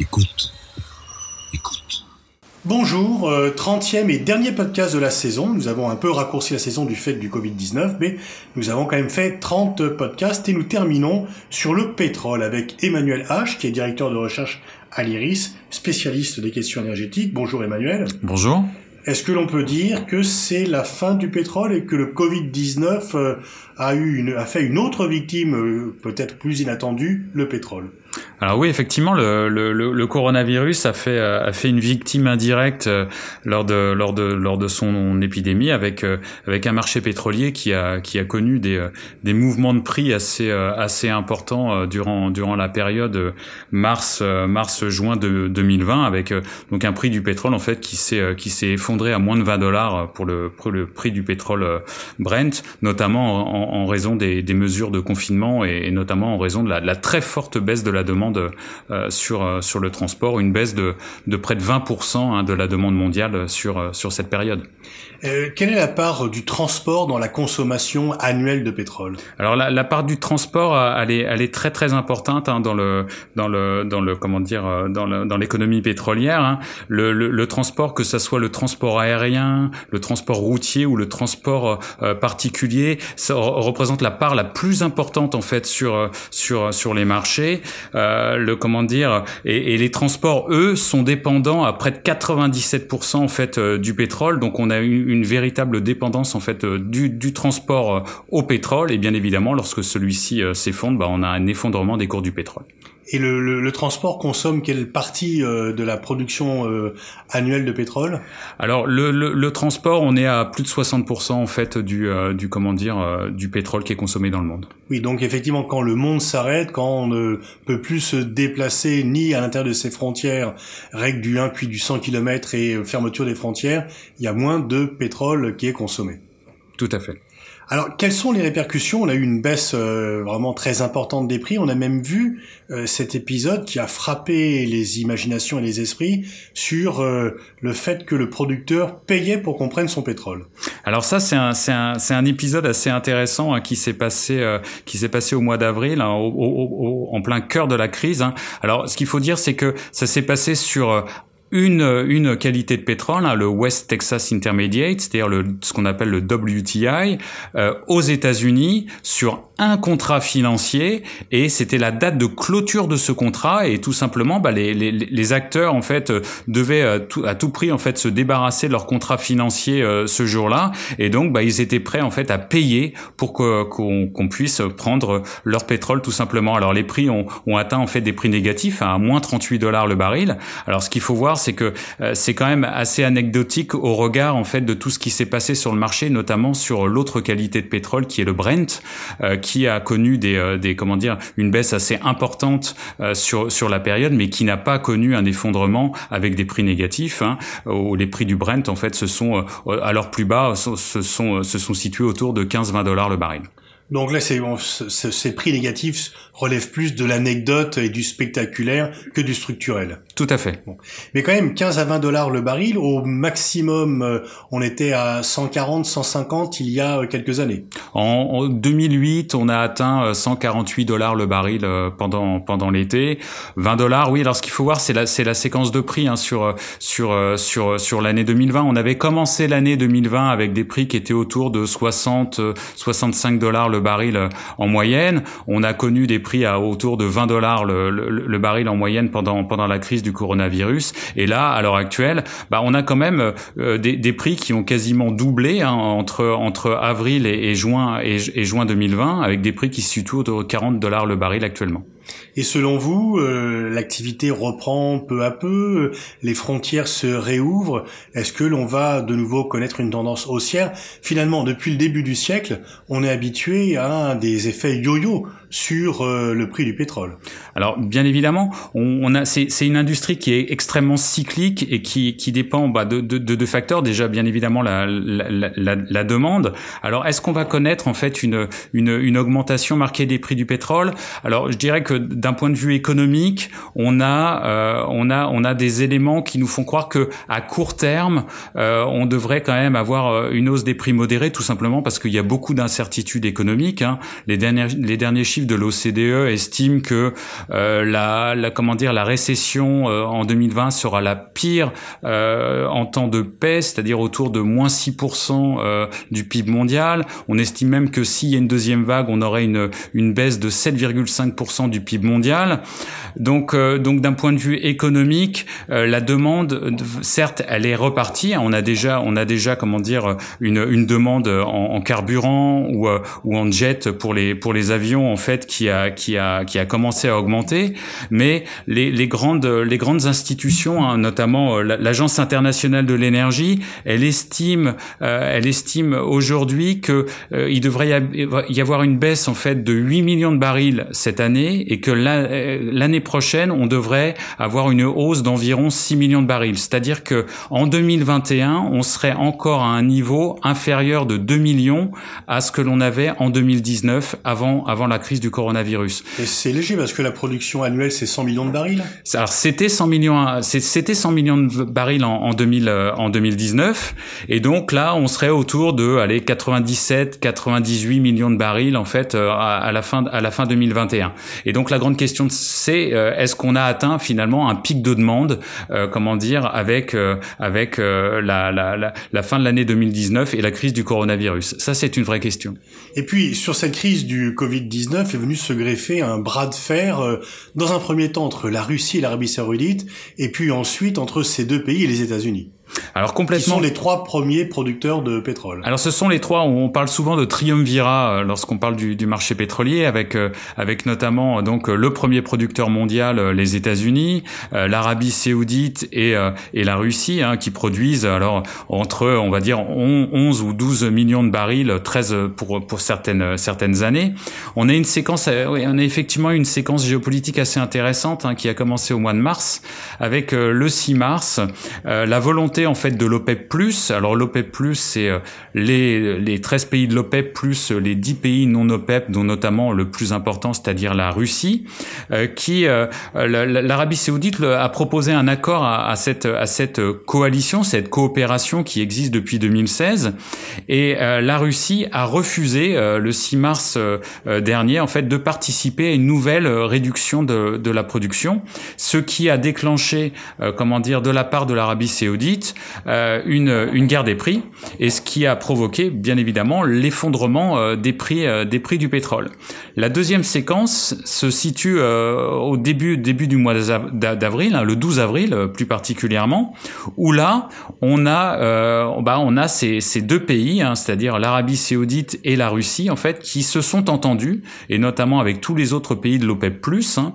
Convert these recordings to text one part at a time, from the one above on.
Écoute. Écoute. Bonjour, euh, 30e et dernier podcast de la saison. Nous avons un peu raccourci la saison du fait du Covid-19, mais nous avons quand même fait 30 podcasts et nous terminons sur le pétrole avec Emmanuel H, qui est directeur de recherche à l'IRIS, spécialiste des questions énergétiques. Bonjour Emmanuel. Bonjour. Est-ce que l'on peut dire que c'est la fin du pétrole et que le Covid-19 euh, a, eu une, a fait une autre victime, euh, peut-être plus inattendue, le pétrole? Alors oui, effectivement, le, le, le, coronavirus a fait euh, a fait une victime indirecte euh, lors de lors de lors de son épidémie avec euh, avec un marché pétrolier qui a qui a connu des des mouvements de prix assez assez importants durant durant la période mars mars juin de 2020 avec donc un prix du pétrole en fait qui s'est qui s'est effondré à moins de 20 dollars pour le pour le prix du pétrole Brent, notamment en, en raison des, des mesures de confinement et, et, notamment en raison de la, de la très forte baisse de la demande euh, sur euh, sur le transport, une baisse de de près de 20% hein, de la demande mondiale sur euh, sur cette période. Euh, quelle est la part du transport dans la consommation annuelle de pétrole? Alors la, la, part du transport, elle est, elle est très très importante hein, dans le dans le dans le comment dire dans le, dans l'économie pétrolière. Hein. Le, le, le, transport, que ce soit le transport aérien, le transport routier ou le transport euh, particulier, ça représente la part la plus importante en fait sur sur sur les marchés. Euh, le comment dire et, et, les transports eux sont dépendants à près de 97% en fait euh, du pétrole. Donc on a eu une véritable dépendance en fait euh, du, du transport au pétrole et bien évidemment lorsque celui-ci s'effondre, bah, on a un effondrement des cours du pétrole. Et le, le, le, transport consomme quelle partie euh, de la production euh, annuelle de pétrole? Alors le, le, transport, on est à plus de 60% en fait du, euh, du comment dire du pétrole qui est consommé dans le monde. Oui, donc effectivement, quand le monde s'arrête, quand on ne peut plus se déplacer ni à l'intérieur de ses frontières, règle du 1 puis du 100 km et fermeture des frontières, il y a moins de pétrole qui est consommé. Tout à fait. Alors, quelles sont les répercussions? On a eu une baisse euh, vraiment très importante des prix. On a même vu euh, cet épisode qui a frappé les imaginations et les esprits sur euh, le fait que le producteur payait pour qu'on prenne son pétrole. Alors ça, c'est un, c'est un, c'est un épisode assez intéressant hein, qui s'est passé, euh, qui s'est passé au mois d'avril, hein, au, au, au, en plein cœur de la crise. Hein. Alors, ce qu'il faut dire, c'est que ça s'est passé sur une, une qualité de pétrole, hein, le West Texas Intermediate, c'est-à-dire ce qu'on appelle le WTI, euh, aux États-Unis sur un contrat financier et c'était la date de clôture de ce contrat et tout simplement bah, les, les, les acteurs en fait devaient à tout, à tout, prix en fait se débarrasser de leur contrat financier euh, ce jour-là et donc bah, ils étaient prêts en fait à payer pour qu'on, qu'on puisse prendre leur pétrole tout simplement. Alors les prix ont, ont atteint en fait des prix négatifs à moins 38 dollars le baril. Alors ce qu'il faut voir c'est que euh, c'est quand même assez anecdotique au regard en fait de tout ce qui s'est passé sur le marché, notamment sur l'autre qualité de pétrole qui est le Brent, euh, a connu des, euh, des comment dire une baisse assez importante euh, sur sur la période, mais qui n'a pas connu un effondrement avec des prix négatifs. Hein, où les prix du Brent en fait se sont euh, à leur plus bas se sont se sont situés autour de 15-20 dollars le baril. Donc là, c'est, bon, ces prix négatifs relèvent plus de l'anecdote et du spectaculaire que du structurel. Tout à fait. Bon. Mais quand même, 15 à 20 dollars le baril, au maximum, euh, on était à 140, 150 il y a euh, quelques années. En, en 2008, on a atteint 148 euh, dollars le baril pendant pendant l'été. 20 dollars, oui. Alors ce qu'il faut voir, c'est la c'est la séquence de prix hein, sur sur sur sur l'année 2020. On avait commencé l'année 2020 avec des prix qui étaient autour de 60, 65 dollars le baril euh, en moyenne. On a connu des prix à autour de 20 dollars le, le, le, baril en moyenne pendant la crise du coronavirus. Et là, à l'heure actuelle, bah, on a quand même euh, des, prix qui ont quasiment doublé hein, entre entre avril et, et juin et, et, juin 2020, avec des prix qui se situent autour de 40 dollars le baril actuellement. Et selon vous, euh, l'activité reprend peu à peu, les frontières se réouvrent. Est-ce que l'on va de nouveau connaître une tendance haussière? Finalement, depuis le début du siècle, on est habitué à des effets yo-yo sur euh, le prix du pétrole. Alors bien évidemment, on, on a c'est une industrie qui est extrêmement cyclique et qui, qui dépend bah, de, de, de, deux facteurs. Déjà bien évidemment la, la, la, la demande. Alors est-ce qu'on va connaître en fait une, une, une augmentation marquée des prix du pétrole? Alors je dirais que d'un point de vue économique, on a euh, on a on a des éléments qui nous font croire que à court terme, euh, on devrait quand même avoir euh, une hausse des prix modérée, tout simplement parce qu'il y a beaucoup d'incertitudes économiques. Hein. Les derniers les derniers chiffres de l'OCDE estiment que la, la, comment dire la récession en 2020 sera la pire en temps de paix, c'est-à-dire autour de moins 6% du PIB mondial. On estime même que s'il y a une deuxième vague, on aurait une, une baisse de 7,5% du PIB mondial. Donc, donc d'un point de vue économique, la demande, certes, elle est repartie. On a déjà, on a déjà, comment dire, une, une demande en, carburant ou, euh, ou en jet pour les pour les avions qui a commencé à augmenter. Mais les, grandes institutions, hein, notamment euh, l'Agence internationale de l'énergie, elle estime euh, elle estime aujourd'hui que il devrait y avoir une baisse de 8 millions de barils cette année et que l'année prochaine on devrait avoir une hausse d'environ 6 millions de barils. C'est-à-dire que en 2021 on serait encore à un niveau inférieur de 2 millions à ce que l'on avait en 2019 avant avant la crise du coronavirus. Et c'est léger parce que la production annuelle c'est 100 millions de barils. Alors c'était 100 millions c'était 100 millions de barils en, en 2000 euh, en 2019 et donc là on serait autour de allez 97 98 millions de barils en fait euh, à, la fin à la fin 2021. Et donc la grande question c'est euh, est-ce qu'on a atteint finalement un pic de demande comment dire avec avec la, la, la, la fin de l'année 2019 et la crise du coronavirus? Ça c'est une vraie question. Et puis, sur cette crise du Covid-19 est venu se greffer un bras de fer, euh, dans un premier temps entre la Russie et l'Arabie saoudite, et puis ensuite entre ces deux pays et les États-Unis. Alors complètement. Qui sont les trois premiers producteurs de pétrole. Alors ce sont les trois. On parle souvent de triumvirat euh, lorsqu'on parle du, du, marché pétrolier, avec euh, avec notamment euh, donc le premier producteur mondial, les États-Unis, l'Arabie Saoudite et et la Russie, hein, qui produisent alors entre on va dire 11 ou 12 millions de barils, 13 pour pour certaines certaines années. On a une séquence, on a effectivement une séquence géopolitique assez intéressante hein, qui a commencé au mois de mars avec le 6 mars la volonté en fait de l'OPEP+. Alors l'OPEP+, c'est euh, les, les 13 pays de l'OPEP plus les 10 pays non OPEP, dont notamment le plus important, c'est-à-dire la Russie, euh, qui euh, l'Arabie Saoudite a proposé un accord à, cette à cette coalition, cette coopération qui existe depuis 2016, et la Russie a refusé le 6 mars dernier en fait de participer à une nouvelle réduction de, de la production, ce qui a déclenché comment dire de la part de l'Arabie Saoudite euh, une, guerre des prix, et ce qui a provoqué bien évidemment l'effondrement euh, des prix euh, des prix du pétrole. La deuxième séquence se situe au début début du mois d'avril, hein, le 12 avril plus particulièrement, où là on a bah, on a ces, ces deux pays, hein, c'est-à-dire l'Arabie Saoudite et la Russie en fait, qui se sont entendus et notamment avec tous les autres pays de l'OPEP+ hein,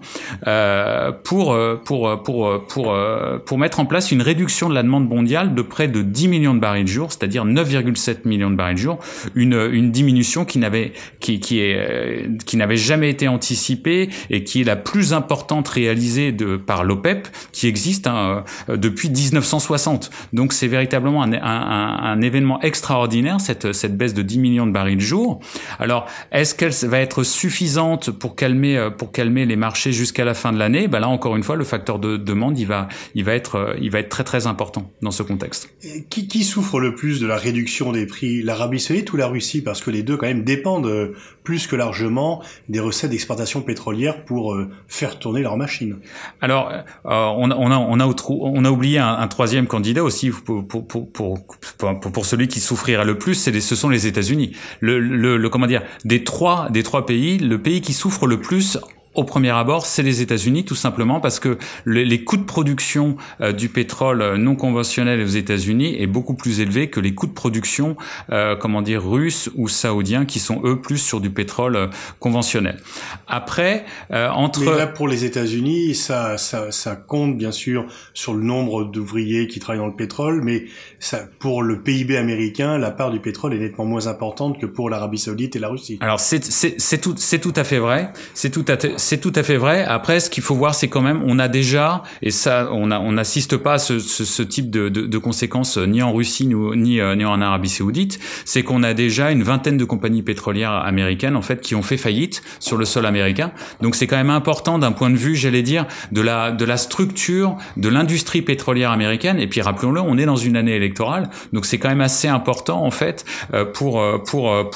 pour pour pour pour pour mettre en place une réduction de la demande mondiale de près de 10 millions de barils jour, c'est-à-dire 9,7 millions de barils jour, une, diminution qui n'avait qui, est euh, qui n'avait jamais été anticipée et qui est la plus importante réalisée de par l'OPEP qui existe hein, euh, depuis 1960. Donc c'est véritablement un, événement extraordinaire cette cette baisse de 10 millions de barils jour. Alors est-ce qu'elle va être suffisante pour calmer euh, pour calmer les marchés jusqu'à la fin de l'année? Ben là encore une fois le facteur de demande il va il va être il va être très très important ce contexte. qui, qui, souffre le plus de la réduction des prix, l'Arabie Saoudite ou la Russie? Parce que les deux quand même dépendent euh, plus que largement des recettes d'exportation pétrolière pour euh, faire tourner leurs machines. Alors, euh, on, a, on, a, on, a, on a oublié un, troisième candidat aussi pour, pour, pour, pour, pour celui qui souffrira le plus, c'est ce sont les États-Unis. Le, le, le, comment dire, des trois, des trois pays, le pays qui souffre le plus au premier abord, c'est les États-Unis, tout simplement parce que les coûts de production euh, du pétrole euh, non conventionnel aux États-Unis est beaucoup plus élevé que les coûts de production, euh, comment dire, russes ou saoudiens, qui sont eux plus sur du pétrole conventionnel. Après, entre mais là pour les États-Unis, ça, ça, ça compte bien sûr sur le nombre d'ouvriers qui travaillent dans le pétrole, mais ça, pour le PIB américain, la part du pétrole est nettement moins importante que pour l'Arabie Saoudite et la Russie. Alors c'est c'est tout c'est tout à fait vrai, c'est tout à c'est tout à fait vrai. Après, ce qu'il faut voir, c'est quand même, on a déjà, et ça, on n'assiste pas à ce, type de, conséquences ni en Russie ni, ni, en Arabie Saoudite. C'est qu'on a déjà une vingtaine de compagnies pétrolières américaines en fait qui ont fait faillite sur le sol américain. Donc c'est quand même important d'un point de vue, j'allais dire, de la structure de l'industrie pétrolière américaine. Et puis rappelons-le, on est dans une année électorale, donc c'est quand même assez important en fait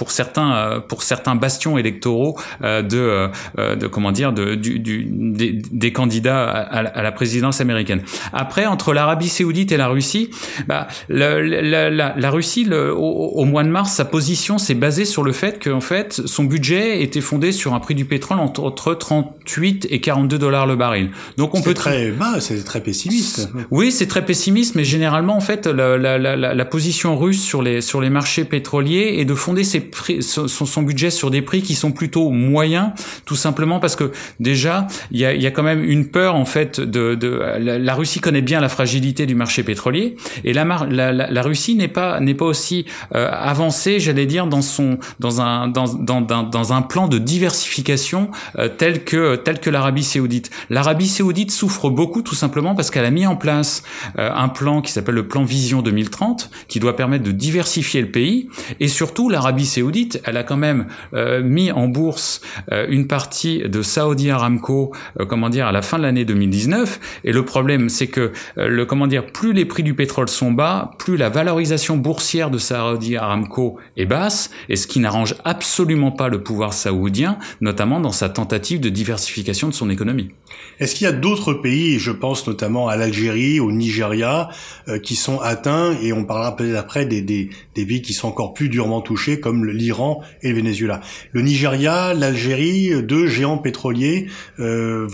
certains pour certains bastions électoraux de de comment dire de du, du des, des, candidats à, à, la présidence américaine. Après, entre l'Arabie Saoudite et la Russie, bah, la, la, la, la Russie, le, au, au, mois de mars, sa position s'est basée sur le fait qu'en fait, son budget était fondé sur un prix du pétrole entre, entre 38 et 42 dollars le baril. Donc on peut très bas, c'est très pessimiste. Oui, c'est très pessimiste, mais généralement en fait, la, la, la, la, position russe sur les sur les marchés pétroliers est de fonder ses prix, son, son budget sur des prix qui sont plutôt moyens, tout simplement parce déjà il y a, quand même une peur en fait de, la, Russie connaît bien la fragilité du marché pétrolier et la, Russie n'est pas n'est pas aussi euh, avancée, j'allais dire, dans son dans un dans dans, un plan de diversification euh, tel que tel que l'Arabie Saoudite. L'Arabie Saoudite souffre beaucoup tout simplement parce qu'elle a mis en place euh, un plan qui s'appelle le plan Vision 2030 qui doit permettre de diversifier le pays et surtout l'Arabie Saoudite, elle a quand même mis en bourse une partie de Saudi Aramco comment dire à la fin de l'année 2019 et le problème c'est que le comment dire plus les prix du pétrole sont bas, plus la valorisation boursière de Saudi Aramco est basse et ce qui n'arrange absolument pas le pouvoir saoudien notamment dans sa tentative de diversification de son économie. Est-ce qu'il y a d'autres pays, je pense notamment à l'Algérie, au Nigeria, euh, qui sont atteints, et on parlera peut-être après des, des, pays qui sont encore plus durement touchés, comme l'Iran et le Venezuela? Le Nigeria, l'Algérie, deux géants pétroliers euh,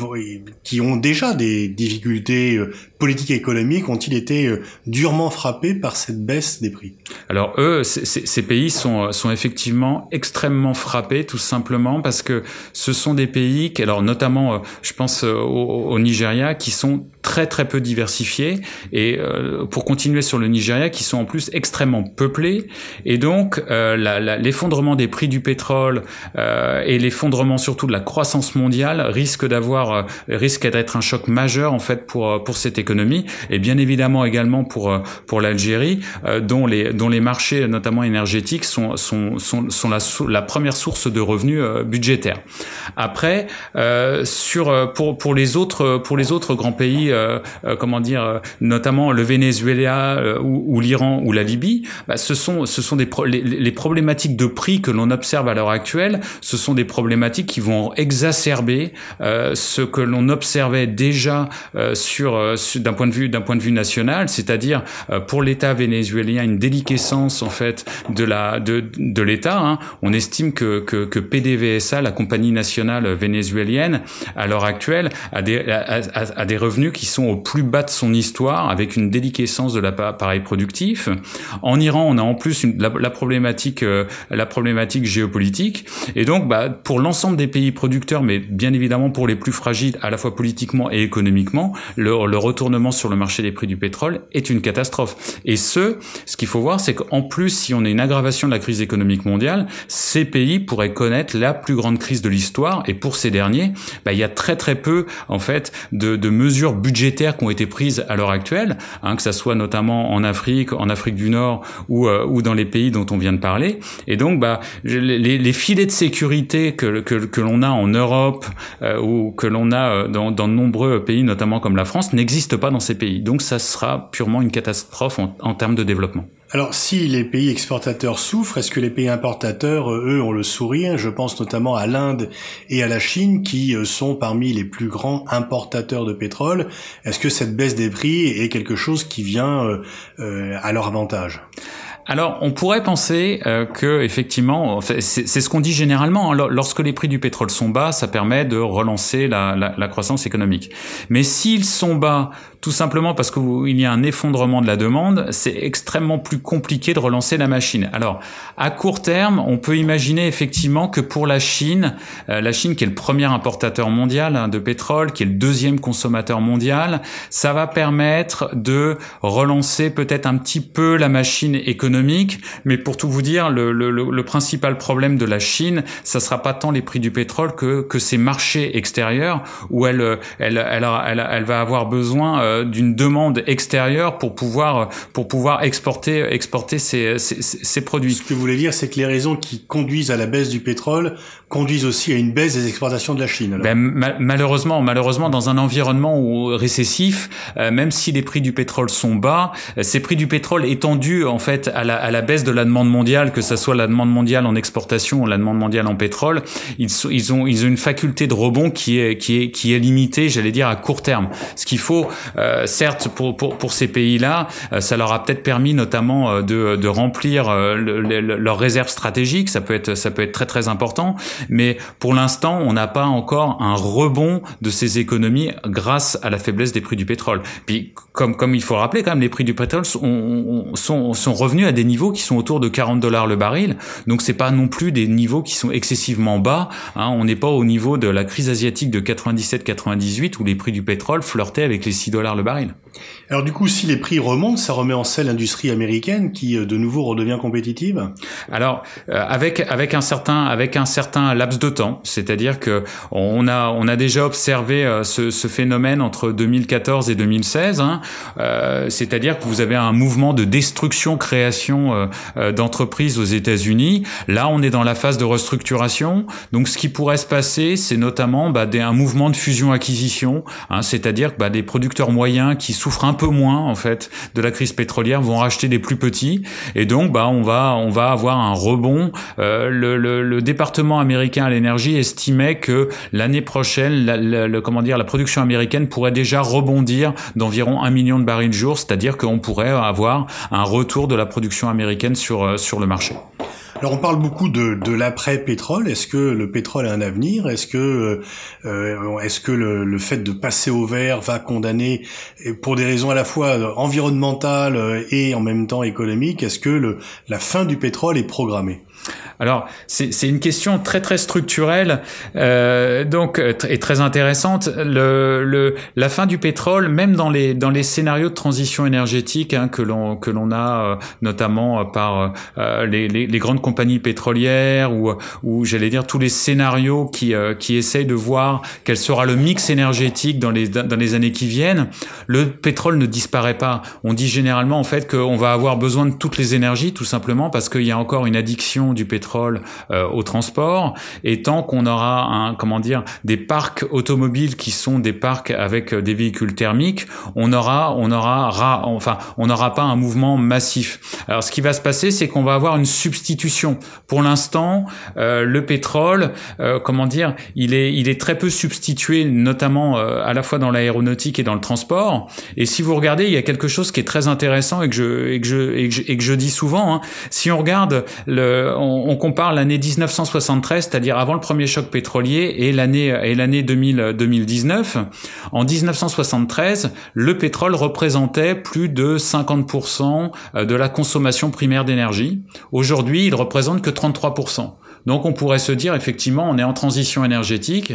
qui ont déjà des difficultés euh, politiques économiques, ont-ils été euh, durement frappés par cette baisse des prix? Alors eux, ces pays sont, sont effectivement extrêmement frappés, tout simplement parce que ce sont des pays, qui, alors notamment, je pense au, Nigeria, qui sont très très peu diversifiés et euh, pour continuer sur le Nigeria qui sont en plus extrêmement peuplés. Et donc euh, l'effondrement des prix du pétrole euh, et l'effondrement surtout de la croissance mondiale risque d'avoir euh, risque d'être un choc majeur en fait pour euh, pour cette économie et bien évidemment également pour pour l'Algérie dont les dont les marchés notamment énergétiques sont sont sont, sont la, la première source de revenus budgétaires. Après sur pour pour les autres pour les autres grands pays euh, euh, comment dire, euh, notamment le Venezuela ou, l'Iran ou la Libye, bah, ce sont ce sont des les, problématiques de prix que l'on observe à l'heure actuelle, ce sont des problématiques qui vont exacerber ce que l'on observait déjà sur, d'un point de vue d'un point de vue national, c'est-à-dire pour l'État vénézuélien une déliquescence en fait de la de, de l'État. Hein. On estime que, que, que PDVSA, la compagnie nationale vénézuélienne, à l'heure actuelle, a des a, a, a des revenus qui sont au plus bas de son histoire, avec une déliquescence de l'appareil productif. En Iran, on a en plus une, la, la, problématique, euh, la problématique géopolitique. Et donc, bah, pour l'ensemble des pays producteurs, mais bien évidemment pour les plus fragiles, à la fois politiquement et économiquement, le, le retournement sur le marché des prix du pétrole est une catastrophe. Et ce, ce qu'il faut voir, c'est qu'en plus, si on a une aggravation de la crise économique mondiale, ces pays pourraient connaître la plus grande crise de l'histoire. Et pour ces derniers, bah, il y a très très peu, en fait, de, de mesures budgétaires qui ont été prises à l'heure actuelle, hein, que ça soit notamment en Afrique, en Afrique du Nord ou, euh, ou dans les pays dont on vient de parler. Et donc, bah, les, les filets de sécurité que, que, que l'on a en Europe euh, ou que l'on a euh, dans, dans de nombreux pays, notamment comme la France, n'existent pas dans ces pays. Donc, ça sera purement une catastrophe en, termes de développement. Alors, si les pays exportateurs souffrent, est-ce que les pays importateurs, euh, eux, ont le sourire? Je pense notamment à l'Inde et à la Chine, qui euh, sont parmi les plus grands importateurs de pétrole. Est-ce que cette baisse des prix est quelque chose qui vient euh, à leur avantage? Alors, on pourrait penser euh, que effectivement, c'est ce qu'on dit généralement. Hein, lorsque les prix du pétrole sont bas, ça permet de relancer la, la, la croissance économique. Mais s'ils sont bas tout simplement parce qu'il y a un effondrement de la demande, c'est extrêmement plus compliqué de relancer la machine. Alors, à court terme, on peut imaginer effectivement que pour la Chine, euh, la Chine qui est le premier importateur mondial hein, de pétrole, qui est le deuxième consommateur mondial, ça va permettre de relancer peut-être un petit peu la machine économique, mais pour tout vous dire, le, le, le principal problème de la Chine, ça sera pas tant les prix du pétrole que, que ces marchés extérieurs où elle, elle, elle, elle, elle va avoir besoin euh, d'une demande extérieure pour pouvoir, pour pouvoir exporter, exporter ses, ses, ses produits. Ce que vous voulez dire, c'est que les raisons qui conduisent à la baisse du pétrole conduisent aussi à une baisse des exportations de la Chine. Ben, malheureusement, malheureusement, dans un environnement où, récessif, euh, même si les prix du pétrole sont bas, euh, ces prix du pétrole étendus en fait à la, à la baisse de la demande mondiale, que ce soit la demande mondiale en exportation ou la demande mondiale en pétrole, ils, ils ont ils ont une faculté de rebond qui est qui est qui est limitée, j'allais dire à court terme. Ce qu'il faut, euh, certes, pour pour pour ces pays-là, ça leur a peut-être permis notamment de de remplir leurs réserves stratégiques. Ça peut être ça peut être très très important mais pour l'instant, on n'a pas encore un rebond de ces économies grâce à la faiblesse des prix du pétrole. Puis, comme, comme il faut rappeler quand même, les prix du pétrole sont, sont, sont revenus à des niveaux qui sont autour de 40 dollars le baril. Donc, c'est pas non plus des niveaux qui sont excessivement bas. Hein. On n'est pas au niveau de la crise asiatique de 97-98 où les prix du pétrole flirtaient avec les 6 dollars le baril. Alors du coup, si les prix remontent, ça remet en selle l'industrie américaine qui euh, de nouveau redevient compétitive? Alors euh, avec avec un certain avec un certain laps de temps, c'est-à-dire que on a on a déjà observé euh, ce, ce, phénomène entre 2014 et 2016. Hein, euh, c'est-à-dire que vous avez un mouvement de destruction-création d'entreprises aux États-Unis. Là, on est dans la phase de restructuration. Donc, ce qui pourrait se passer, c'est notamment bah, des, un mouvement de fusion-acquisition, hein, c'est-à-dire bah, des producteurs moyens qui souffrent un peu moins en fait de la crise pétrolière vont racheter des plus petits et donc bah on va on va avoir un rebond. Euh, le, le, le, département américain à l'énergie estimait que l'année prochaine, la, le, comment dire, la production américaine pourrait déjà rebondir d'environ un million de barils jour, c'est-à-dire qu'on pourrait avoir un retour de la production américaine sur euh, sur le marché. Alors on parle beaucoup de, de l'après-pétrole. Est-ce que le pétrole a un avenir? Est-ce que, euh, est-ce que le, fait de passer au vert va condamner, pour des raisons à la fois environnementales et en même temps économiques, est-ce que la fin du pétrole est programmée? Alors, c'est une question très très structurelle, euh, donc euh, et très intéressante. Le, le, la fin du pétrole, même dans les dans les scénarios de transition énergétique hein, que l'on que l'on a euh, notamment par euh, les, les, les, grandes compagnies pétrolières ou ou j'allais dire tous les scénarios qui qui essayent de voir quel sera le mix énergétique dans les dans les années qui viennent, le pétrole ne disparaît pas. On dit généralement en fait qu'on va avoir besoin de toutes les énergies, tout simplement parce qu'il y a encore une addiction du pétrole euh, au transport et tant qu'on aura un comment dire des parcs automobiles qui sont des parcs avec euh, des véhicules thermiques, on aura on aura enfin on n'aura pas un mouvement massif. Alors ce qui va se passer, c'est qu'on va avoir une substitution. Pour l'instant, euh, le pétrole, comment dire, il est il est très peu substitué, notamment à la fois dans l'aéronautique et dans le transport. Et si vous regardez, il y a quelque chose qui est très intéressant et que je que je et que je, dis souvent. Hein. Si on regarde le, on, compare l'année 1973, c'est-à-dire avant le premier choc pétrolier, et l'année et l'année 2019. En 1973, le pétrole représentait plus de 50% de la consommation primaire d'énergie. Aujourd'hui, il représente que 33%. Donc on pourrait se dire effectivement on est en transition énergétique,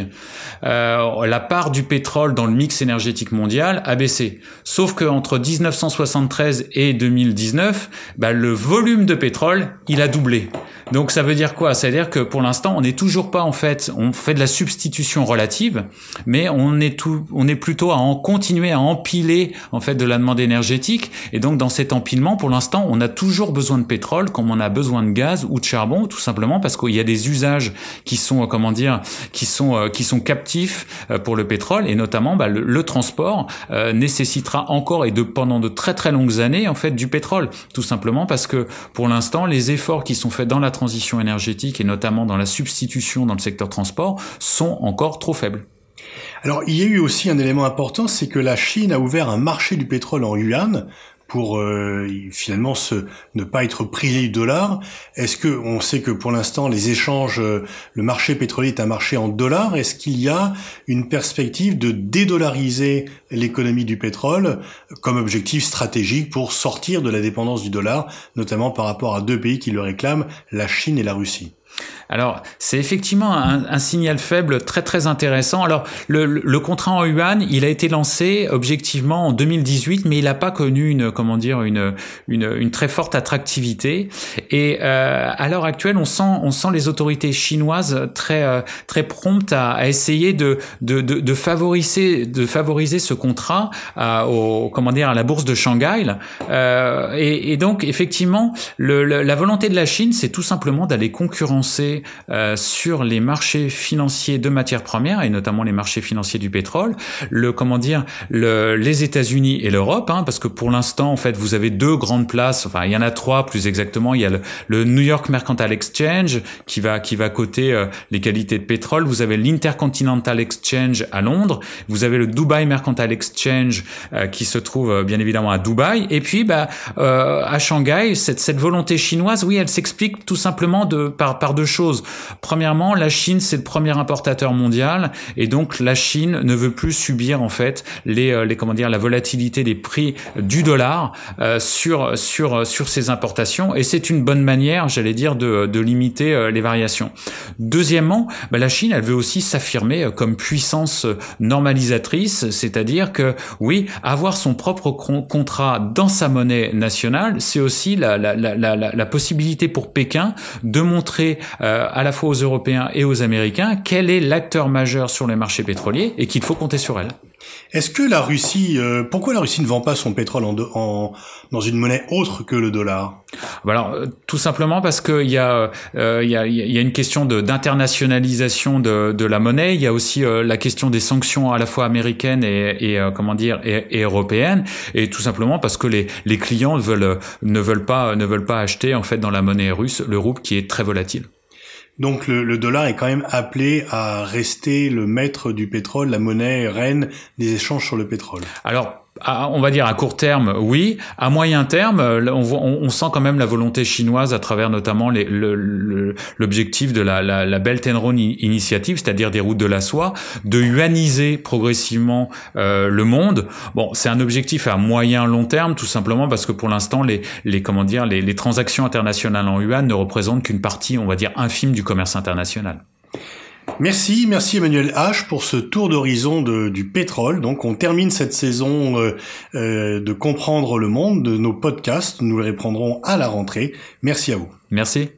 euh, la part du pétrole dans le mix énergétique mondial a baissé. Sauf que entre 1973 et 2019, bah, le volume de pétrole il a doublé. Donc ça veut dire quoi? Ça veut dire que pour l'instant on n'est toujours pas en fait, on fait de la substitution relative, mais on est tout, on est plutôt à en continuer à empiler en fait de la demande énergétique. Et donc dans cet empilement, pour l'instant on a toujours besoin de pétrole comme on a besoin de gaz ou de charbon, tout simplement parce qu'il y a des usages qui sont, euh, comment dire, qui sont, euh, qui sont captifs euh, pour le pétrole. Et notamment bah, le, transport nécessitera encore et de pendant de très très longues années en fait du pétrole, tout simplement parce que pour l'instant les efforts qui sont faits dans la transition énergétique et notamment dans la substitution dans le secteur transport sont encore trop faibles. Alors, il y a eu aussi un élément important, c'est que la Chine a ouvert un marché du pétrole en yuan pour euh, finalement ne pas être prisé du dollar. Est-ce que on sait que pour l'instant les échanges, euh, le marché pétrolier est un marché en dollars. Est-ce qu'il y a une perspective de dédollariser l'économie du pétrole comme objectif stratégique pour sortir de la dépendance du dollar, notamment par rapport à deux pays qui le réclament, la Chine et la Russie? Alors, c'est effectivement un, un, signal faible très très intéressant. Alors, le, le, contrat en yuan, il a été lancé objectivement en 2018, mais il n'a pas connu une comment dire une une, une très forte attractivité. Et euh, à l'heure actuelle, on sent on sent les autorités chinoises très euh, très promptes à, à essayer de, de, de de favoriser de favoriser ce contrat à, au comment dire à la bourse de Shanghai. Euh, et, et, donc effectivement, le, la volonté de la Chine, c'est tout simplement d'aller concurrencer euh, sur les marchés financiers de matières premières et notamment les marchés financiers du pétrole, le comment dire, le, les États-Unis et l'Europe, hein, parce que pour l'instant en fait vous avez deux grandes places, enfin il y en a trois plus exactement, il y a le, New York Mercantile Exchange qui va qui va coter euh, les qualités de pétrole, vous avez l'Intercontinental Exchange à Londres, vous avez le Dubai Mercantile Exchange euh, qui se trouve bien évidemment à Dubaï, et puis bah à Shanghai cette cette volonté chinoise, oui, elle s'explique tout simplement de par par deux choses Premièrement, la Chine, c'est le premier importateur mondial et donc la Chine ne veut plus subir en fait les, euh, les comment dire la volatilité des prix du dollar euh, sur sur sur ses importations et c'est une bonne manière, j'allais dire, de, de limiter euh, les variations. Deuxièmement, bah, la Chine, elle veut aussi s'affirmer comme puissance normalisatrice, c'est-à-dire que oui, avoir son propre contrat dans sa monnaie nationale, c'est aussi la, la, la, la, possibilité pour Pékin de montrer euh, à la fois aux Européens et aux Américains quel est l'acteur majeur sur les marchés pétroliers et qu'il faut compter sur elle? Est-ce que la Russie, euh, pourquoi la Russie ne vend pas son pétrole en, en dans une monnaie autre que le dollar? Bah Alors, euh, tout simplement parce qu'il y a, il y a, y a une question d'internationalisation de, de, la monnaie. Il y a aussi la question des sanctions à la fois américaines et, et comment dire et, et, européennes, et tout simplement parce que les, les clients veulent ne veulent pas ne veulent pas acheter en fait dans la monnaie russe le rouble qui est très volatile. Donc le, dollar est quand même appelé à rester le maître du pétrole, la monnaie reine des échanges sur le pétrole. On va dire à court terme, oui. À moyen terme, on, sent quand même la volonté chinoise à travers notamment l'objectif de la, Belt and Road Initiative, c'est-à-dire des routes de la soie, de yuaniser progressivement euh, le monde. Bon, c'est un objectif à moyen long terme, tout simplement parce que pour l'instant, les, comment dire, les transactions internationales en yuan ne représentent qu'une partie, on va dire, infime du commerce international. Merci, merci Emmanuel H pour ce tour d'horizon du pétrole. Donc on termine cette saison euh, euh, de comprendre le monde de nos podcasts. Nous les reprendrons à la rentrée. Merci à vous. Merci.